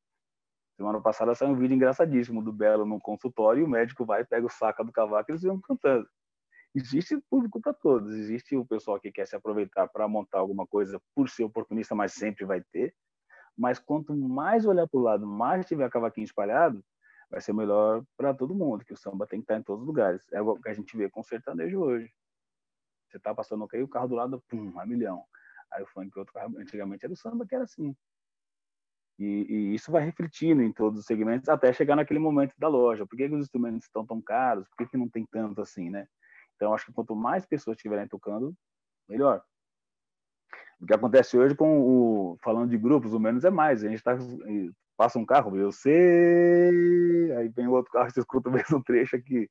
Semana passada saiu um vídeo engraçadíssimo do Belo no consultório e o médico vai, pega o saca do cavaco e eles vão cantando. Existe público para todos. Existe o pessoal que quer se aproveitar para montar alguma coisa por ser oportunista, mas sempre vai ter. Mas quanto mais olhar para o lado, mais tiver cavaquinho espalhado, vai ser melhor para todo mundo, que o samba tem que estar em todos os lugares. É o que a gente vê com o sertanejo hoje. Você tá passando ok, o carro do lado, pum, a milhão. Aí o funk, outro carro, antigamente era o samba que era assim. E, e, isso vai refletindo em todos os segmentos até chegar naquele momento da loja. Por que, que os instrumentos estão tão caros? Por que, que não tem tanto assim, né? Então, acho que quanto mais pessoas estiverem tocando, melhor. O que acontece hoje com o falando de grupos, o menos é mais. A gente tá, passa um carro, eu sei, aí vem outro carro, você escuta o mesmo trecho aqui,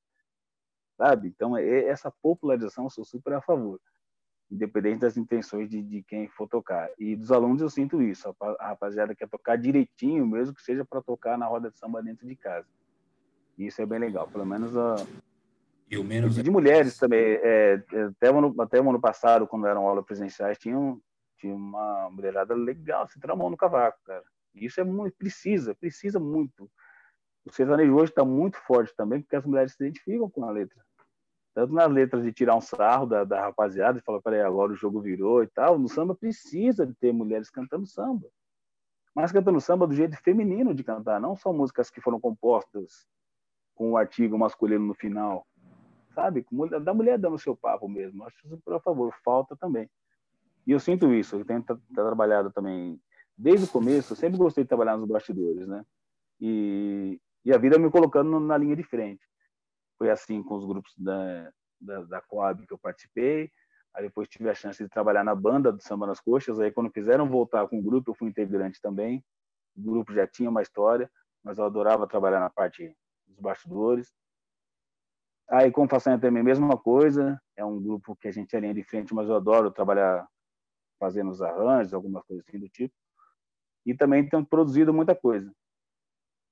sabe? Então, é, essa popularização eu sou super a favor, independente das intenções de, de quem for tocar. E dos alunos eu sinto isso, a rapaziada quer tocar direitinho, mesmo que seja para tocar na roda de samba dentro de casa. E isso é bem legal, pelo menos a, e o menos de mulheres também. É, até, o ano, até o ano passado, quando eram aulas presenciais, tinha, um, tinha uma mulherada legal se tramando no cavaco, cara. Isso é muito, precisa, precisa muito. O sertanejo hoje está muito forte também, porque as mulheres se identificam com a letra. Tanto nas letras de tirar um sarro da, da rapaziada e falar, peraí, agora o jogo virou e tal. No samba precisa de ter mulheres cantando samba. mas cantando samba do jeito feminino de cantar, não são músicas que foram compostas com o artigo masculino no final, sabe? Da mulher dando seu papo mesmo. Acho isso, por favor, falta também. E eu sinto isso, eu tenho trabalhado também desde o começo, eu sempre gostei de trabalhar nos bastidores, né? E, e a vida me colocando na linha de frente. Foi assim com os grupos da, da, da Coab que eu participei, aí depois tive a chance de trabalhar na banda do Samba nas Coxas, aí quando quiseram voltar com o grupo, eu fui integrante também. O grupo já tinha uma história, mas eu adorava trabalhar na parte dos bastidores. Aí com Façanha também, mesma coisa, é um grupo que a gente é linha de frente, mas eu adoro trabalhar fazendo os arranjos, algumas coisas assim do tipo. E também tenho produzido muita coisa.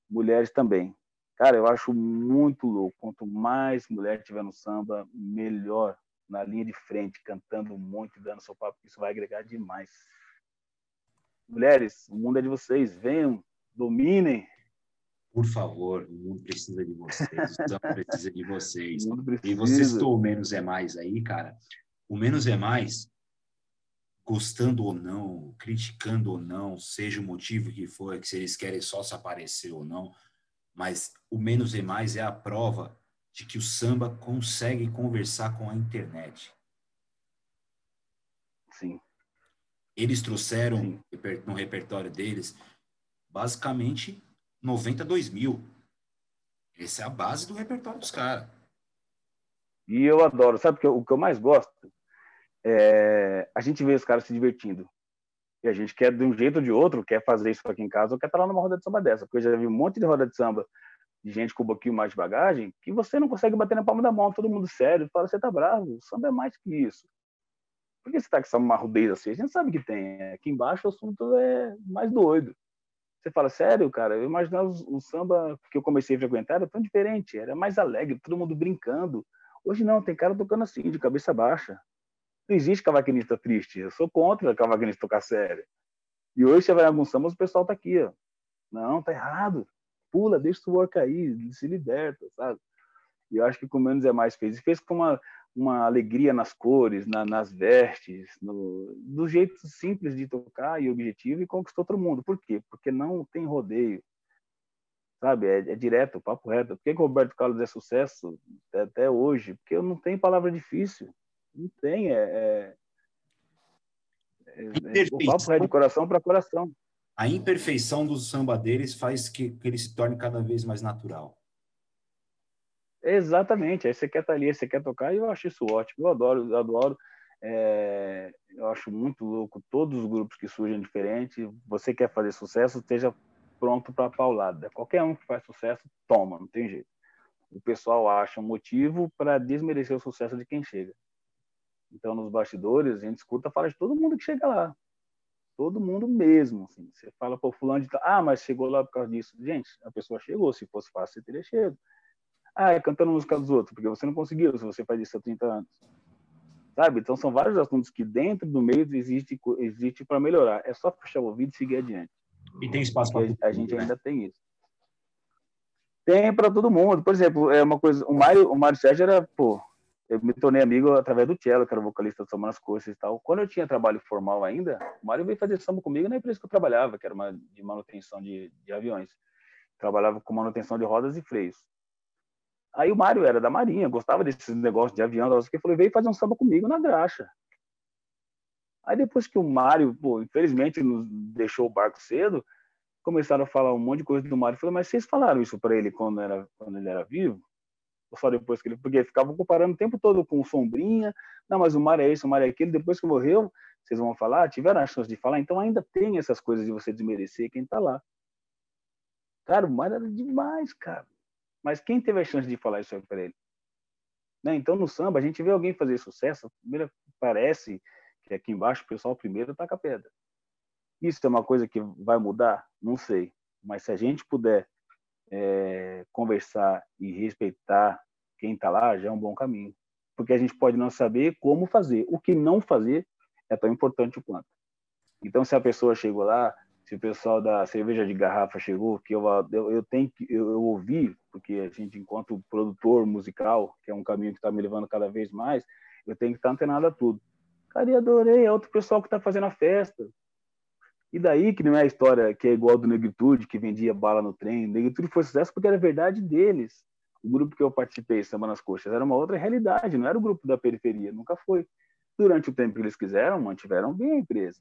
Mulheres também. Cara, eu acho muito louco. Quanto mais mulher tiver no samba, melhor. Na linha de frente, cantando muito, dando seu papo, isso vai agregar demais. Mulheres, o mundo é de vocês. Venham, dominem. Por favor, o mundo precisa de vocês. O samba precisa de vocês. E vocês estão menos é mais aí, cara. O menos é mais gostando ou não, criticando ou não, seja o motivo que for, que se eles querem só se aparecer ou não, mas o menos é mais é a prova de que o samba consegue conversar com a internet. Sim. Eles trouxeram Sim. no repertório deles basicamente 92 mil. Essa é a base do repertório dos caras. E eu adoro, sabe o que eu mais gosto? É, a gente vê os caras se divertindo. E a gente quer, de um jeito ou de outro, quer fazer isso aqui em casa ou quer estar lá numa roda de samba dessa. Porque eu já vi um monte de roda de samba de gente com um pouquinho mais de bagagem que você não consegue bater na palma da mão, todo mundo sério, fala, você tá bravo, o samba é mais que isso. Por que você tá com essa marrudez assim? A gente sabe que tem. Aqui embaixo o assunto é mais doido. Você fala, sério, cara, eu imaginava o samba que eu comecei a frequentar era tão diferente, era mais alegre, todo mundo brincando. Hoje não, tem cara tocando assim, de cabeça baixa. Não existe cavaquinista triste. Eu sou contra cavaquinista tocar sério. E hoje você vai alguns sambas, o pessoal tá aqui, ó. Não, tá errado. Pula, deixa o suor cair, se liberta, sabe? E eu acho que com menos é mais fez. E fez com uma, uma alegria nas cores, na, nas vestes, no, do jeito simples de tocar e objetivo e conquistou todo mundo. Por quê? Porque não tem rodeio. Sabe? É, é direto, papo reto. Por que, que o Roberto Carlos é sucesso até hoje? Porque não tenho palavra difícil. Não tem, é, é, é, é o papo de coração para coração. A imperfeição dos samba deles faz que, que ele se torne cada vez mais natural. Exatamente. Aí você quer estar ali, você quer tocar, e eu acho isso ótimo. Eu adoro, eu adoro. É, eu acho muito louco todos os grupos que surgem diferente. Você quer fazer sucesso, esteja pronto para a paulada. Qualquer um que faz sucesso, toma, não tem jeito. O pessoal acha um motivo para desmerecer o sucesso de quem chega. Então, nos bastidores, a gente escuta fala de todo mundo que chega lá. Todo mundo mesmo. Assim. Você fala, pô, fulano de tal, ah, mas chegou lá por causa disso. Gente, a pessoa chegou. Se fosse fácil, você teria chegado. Ah, é cantando música dos outros, porque você não conseguiu se você faz isso há 30 anos. Sabe? Então, são vários assuntos que dentro do meio existe, existe para melhorar. É só fechar o ouvido e seguir adiante. E tem espaço para A gente né? ainda tem isso. Tem para todo mundo. Por exemplo, é uma coisa. O Mário, o Mário Sérgio era, pô, eu me tornei amigo através do Cello, que era o vocalista do Samba nas Coxas e tal. Quando eu tinha trabalho formal ainda, o Mário veio fazer samba comigo na empresa que eu trabalhava, que era uma de manutenção de, de aviões. Trabalhava com manutenção de rodas e freios. Aí o Mário era da Marinha, gostava desses negócios de avião, que falou, veio fazer um samba comigo na graxa. Aí depois que o Mário, pô, infelizmente nos deixou o barco cedo, começaram a falar um monte de coisa do Mário. Falei, mas vocês falaram isso para ele quando, era, quando ele era vivo? Só depois que ele. Porque ficavam comparando o tempo todo com o Sombrinha. Não, mas o mar é isso, o mar é aquele. Depois que morreu, vocês vão falar, tiveram a chance de falar. Então ainda tem essas coisas de você desmerecer quem está lá. Cara, o mar era demais, cara. Mas quem teve a chance de falar isso aí para ele? Né? Então no samba, a gente vê alguém fazer sucesso, primeiro parece que aqui embaixo o pessoal primeiro taca pedra. Isso é uma coisa que vai mudar? Não sei. Mas se a gente puder é, conversar e respeitar quem está lá já é um bom caminho. Porque a gente pode não saber como fazer. O que não fazer é tão importante quanto. Então, se a pessoa chegou lá, se o pessoal da cerveja de garrafa chegou, que eu, eu, eu tenho que eu, eu ouvi, porque a gente, enquanto produtor musical, que é um caminho que está me levando cada vez mais, eu tenho que estar antenado a tudo. Cara, eu adorei, é outro pessoal que está fazendo a festa. E daí que não é a história que é igual do Negritude, que vendia bala no trem. Negritude foi sucesso porque era verdade deles. O grupo que eu participei, Samba nas Coxas, era uma outra realidade, não era o grupo da periferia, nunca foi. Durante o tempo que eles quiseram, mantiveram bem a empresa.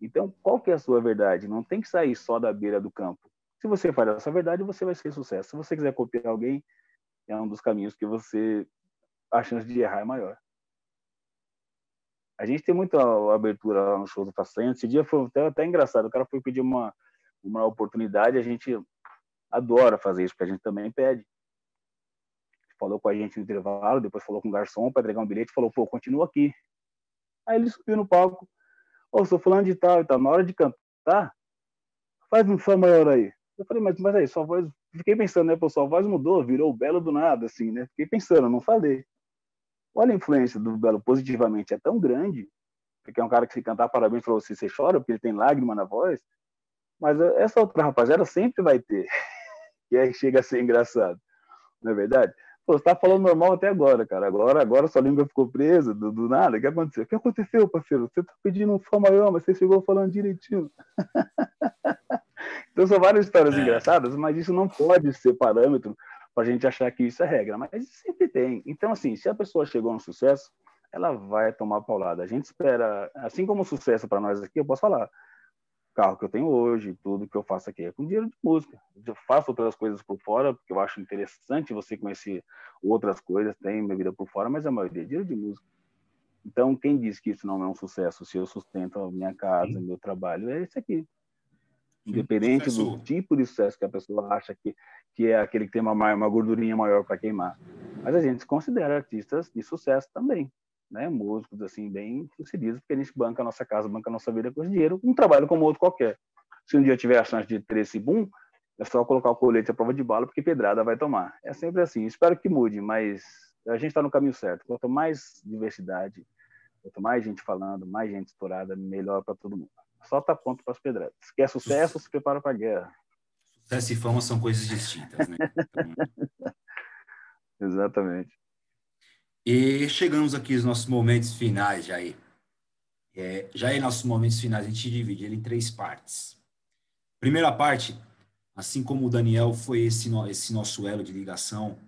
Então, qual que é a sua verdade? Não tem que sair só da beira do campo. Se você faz essa verdade, você vai ser sucesso. Se você quiser copiar alguém, é um dos caminhos que você a chance de errar é maior. A gente tem muita abertura lá no show do Façanha. Esse dia foi até, até engraçado. O cara foi pedir uma, uma oportunidade. A gente adora fazer isso, porque a gente também pede. Falou com a gente no intervalo, depois falou com o garçom para entregar um bilhete. Falou, pô, continua aqui. Aí ele subiu no palco. Ô, oh, sou falando de tal e tal. Na hora de cantar, faz um fã maior aí. Eu falei, mas, mas aí, sua voz. Fiquei pensando, né? Pô, sua voz mudou, virou belo do nada, assim, né? Fiquei pensando, não falei. Olha a influência do Belo positivamente, é tão grande, porque é um cara que se cantar parabéns para você, você chora, porque ele tem lágrima na voz, mas essa outra rapaziada sempre vai ter, que aí chega a ser engraçado, não é verdade? Pô, você tá falando normal até agora, cara. Agora, agora sua língua ficou presa do, do nada. O que aconteceu? O que aconteceu, parceiro? Você tá pedindo um fã maior, mas você chegou falando direitinho. então são várias histórias é. engraçadas, mas isso não pode ser parâmetro para a gente achar que isso é regra, mas sempre tem. Então, assim, se a pessoa chegou no sucesso, ela vai tomar paulada. A gente espera, assim como o sucesso para nós aqui, eu posso falar, carro que eu tenho hoje, tudo que eu faço aqui é com dinheiro de música. Eu faço outras coisas por fora, porque eu acho interessante você conhecer outras coisas, tem minha vida por fora, mas a maioria é dinheiro de música. Então, quem diz que isso não é um sucesso, se eu sustento a minha casa, Sim. meu trabalho, é esse aqui. Independente do tipo de sucesso que a pessoa acha que, que é aquele que tem uma, uma gordurinha maior para queimar. Mas a gente considera artistas de sucesso também, né? Músicos, assim, bem sucedidos, porque a gente banca a nossa casa, banca a nossa vida com esse dinheiro, um trabalho como outro qualquer. Se um dia tiver a chance de ter esse boom, é só colocar o colete à prova de bala, porque pedrada vai tomar. É sempre assim. Espero que mude, mas a gente está no caminho certo. Quanto mais diversidade, quanto mais gente falando, mais gente estourada, melhor para todo mundo só tá pronto para as pedradas. Quer sucesso, se prepara para a guerra. Sucesso e fama são coisas distintas, né? Exatamente. E chegamos aqui aos nossos momentos finais, Jair. É, já em nossos momentos finais, a gente divide ele em três partes. Primeira parte, assim como o Daniel foi esse, esse nosso elo de ligação,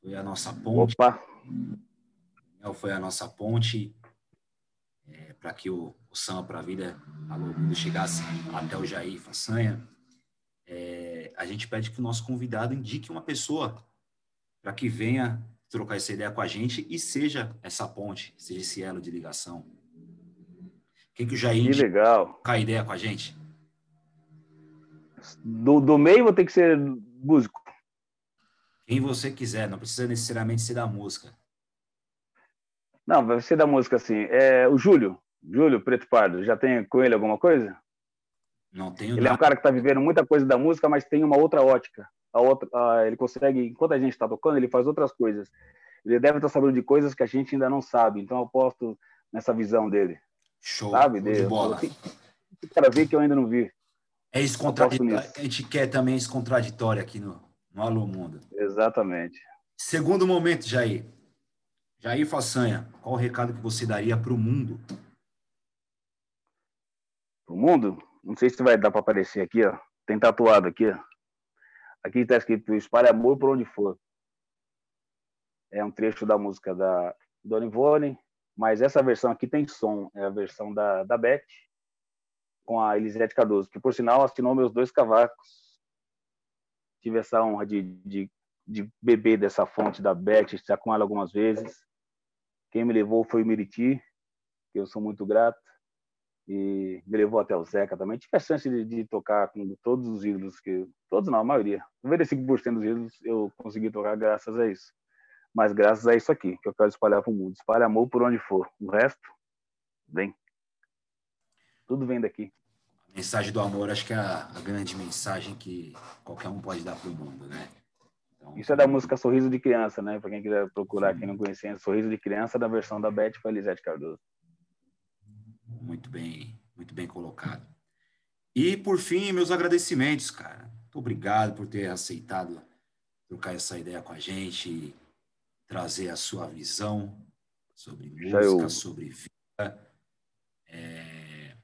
foi a nossa ponte. Opa! Daniel foi a nossa ponte é, para que o, o Samba para a Vida, Alô Mundo, chegasse até o Jair Façanha, é, a gente pede que o nosso convidado indique uma pessoa para que venha trocar essa ideia com a gente e seja essa ponte, seja esse elo de ligação. Quem que o Jair que legal. trocar ideia com a gente? Do, do meio vou ter que ser músico. Quem você quiser, não precisa necessariamente ser da música. Não, vai ser da música assim. É, o Júlio, Júlio Preto Pardo, já tem com ele alguma coisa? Não tenho. Ele nada. é um cara que está vivendo muita coisa da música, mas tem uma outra ótica. A outra, a, ele consegue, enquanto a gente está tocando, ele faz outras coisas. Ele deve estar tá sabendo de coisas que a gente ainda não sabe. Então eu aposto nessa visão dele. Show. Sabe? De bola. Eu quero ver que eu ainda não vi. É isso contraditório. A gente quer também esse contraditório aqui no, no Alô Mundo. Exatamente. Segundo momento, Jair. Jair Façanha, qual o recado que você daria para o mundo? Para o mundo? Não sei se vai dar para aparecer aqui, ó. Tem tatuado aqui, ó. Aqui está escrito Espalhe amor por onde for. É um trecho da música da Dona Ivone, mas essa versão aqui tem som. É a versão da, da Beth com a Elisete Cardoso, que por sinal assinou meus dois cavacos. Tive essa honra de, de, de beber dessa fonte da Beth, estar com ela algumas vezes. Quem me levou foi o Miriti, que eu sou muito grato, e me levou até o Zeca também. Tive a chance de, de tocar com todos os ídolos, que todos não, a maioria. 95% dos ídolos eu consegui tocar graças a isso. Mas graças a isso aqui, que eu quero espalhar para o mundo. Espalhe amor por onde for. O resto, vem. Tudo vem daqui. A mensagem do amor, acho que é a, a grande mensagem que qualquer um pode dar para o mundo, né? Isso é da música Sorriso de Criança, né? Para quem quiser procurar, quem não conhecia, Sorriso de Criança da versão da Beth com a Elisete Cardoso. Muito bem, muito bem colocado. E por fim, meus agradecimentos, cara. Muito obrigado por ter aceitado trocar essa ideia com a gente, trazer a sua visão sobre música, sobre vida. É,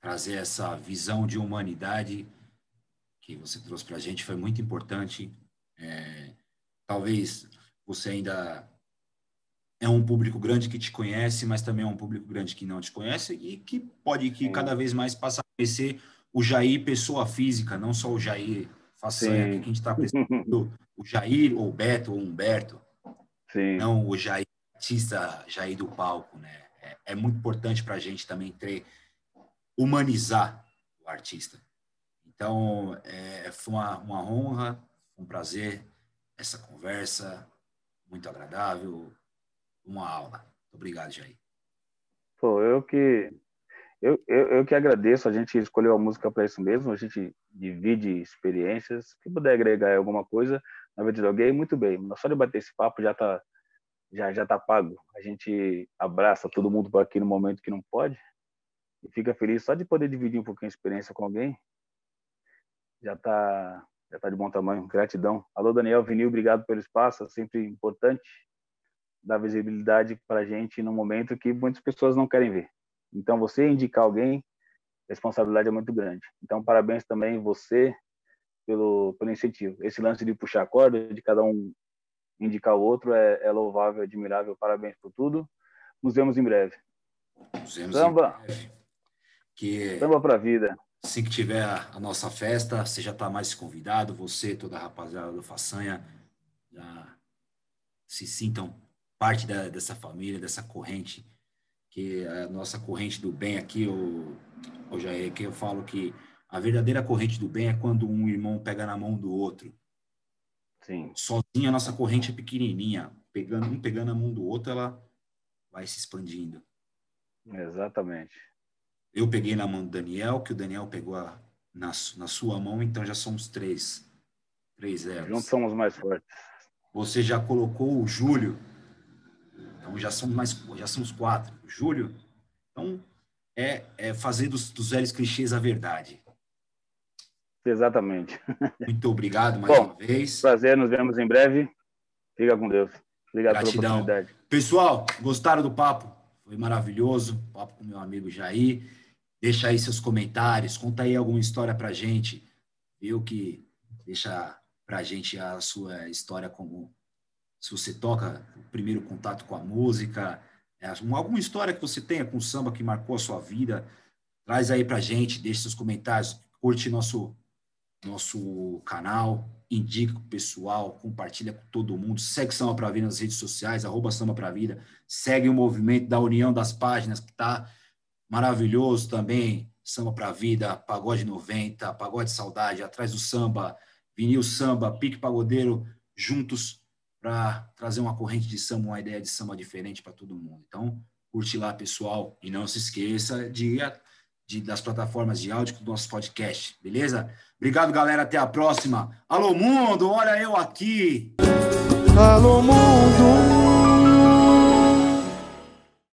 trazer essa visão de humanidade que você trouxe para a gente foi muito importante. É, talvez você ainda é um público grande que te conhece, mas também é um público grande que não te conhece e que pode que cada vez mais passar a conhecer o Jair pessoa física, não só o Jair façanha, que a gente está precisando o Jair ou Beto ou Humberto, Sim. não o Jair artista Jair do palco, né? É, é muito importante para a gente também ter humanizar o artista. Então, é, foi uma, uma honra, um prazer essa conversa, muito agradável, uma aula. Obrigado, Jair. Pô, eu que eu, eu, eu que agradeço. A gente escolheu a música para isso mesmo. A gente divide experiências. Se puder agregar alguma coisa na vida de alguém, muito bem. Mas só de bater esse papo já tá já já tá pago. A gente abraça todo mundo por aqui no momento que não pode e fica feliz só de poder dividir um pouquinho a experiência com alguém. Já tá já tá de bom tamanho. Gratidão. Alô, Daniel Vinil, obrigado pelo espaço. É sempre importante dar visibilidade para a gente no momento que muitas pessoas não querem ver. Então, você indicar alguém, responsabilidade é muito grande. Então, parabéns também você pelo, pelo incentivo. Esse lance de puxar a corda, de cada um indicar o outro, é, é louvável, admirável. Parabéns por tudo. Nos vemos em breve. Nos vemos Samba. em breve. Que... Samba para a vida. Assim que tiver a nossa festa, você já está mais convidado, você, toda a rapaziada do Façanha, já se sintam parte da, dessa família, dessa corrente, que é a nossa corrente do bem aqui, o, o Jair, que eu falo que a verdadeira corrente do bem é quando um irmão pega na mão do outro. Sim. Sozinho a nossa corrente é pequenininha, pegando um pegando a mão do outro, ela vai se expandindo. Exatamente. Eu peguei na mão do Daniel, que o Daniel pegou a, na, na sua mão, então já somos três. Três elos. Juntos somos mais fortes. Você já colocou o Júlio, então já somos mais, já somos quatro. O Júlio, então é, é fazer dos, dos velhos clichês a verdade. Exatamente. Muito obrigado mais Bom, uma vez. Prazer, nos vemos em breve. Fica com Deus. Obrigado Gratidão. pela oportunidade. Pessoal, gostaram do papo? Foi maravilhoso. Papo com meu amigo Jair. Deixa aí seus comentários, conta aí alguma história para gente. Eu que deixa para gente a sua história como se você toca o primeiro contato com a música, é, alguma história que você tenha com o samba que marcou a sua vida, traz aí para gente, deixa seus comentários, curte nosso nosso canal, indica o pessoal, compartilha com todo mundo, segue Samba Pra Vida nas redes sociais, arroba Samba Pra Vida, segue o movimento da União das Páginas, que está maravilhoso também, Samba para a Vida, Pagode 90, Pagode Saudade, Atrás do Samba, Vinil Samba, Pique Pagodeiro, juntos para trazer uma corrente de samba, uma ideia de samba diferente para todo mundo. Então, curte lá, pessoal, e não se esqueça de, de das plataformas de áudio do nosso podcast, beleza? Obrigado, galera, até a próxima. Alô, mundo, olha eu aqui. Alô, mundo.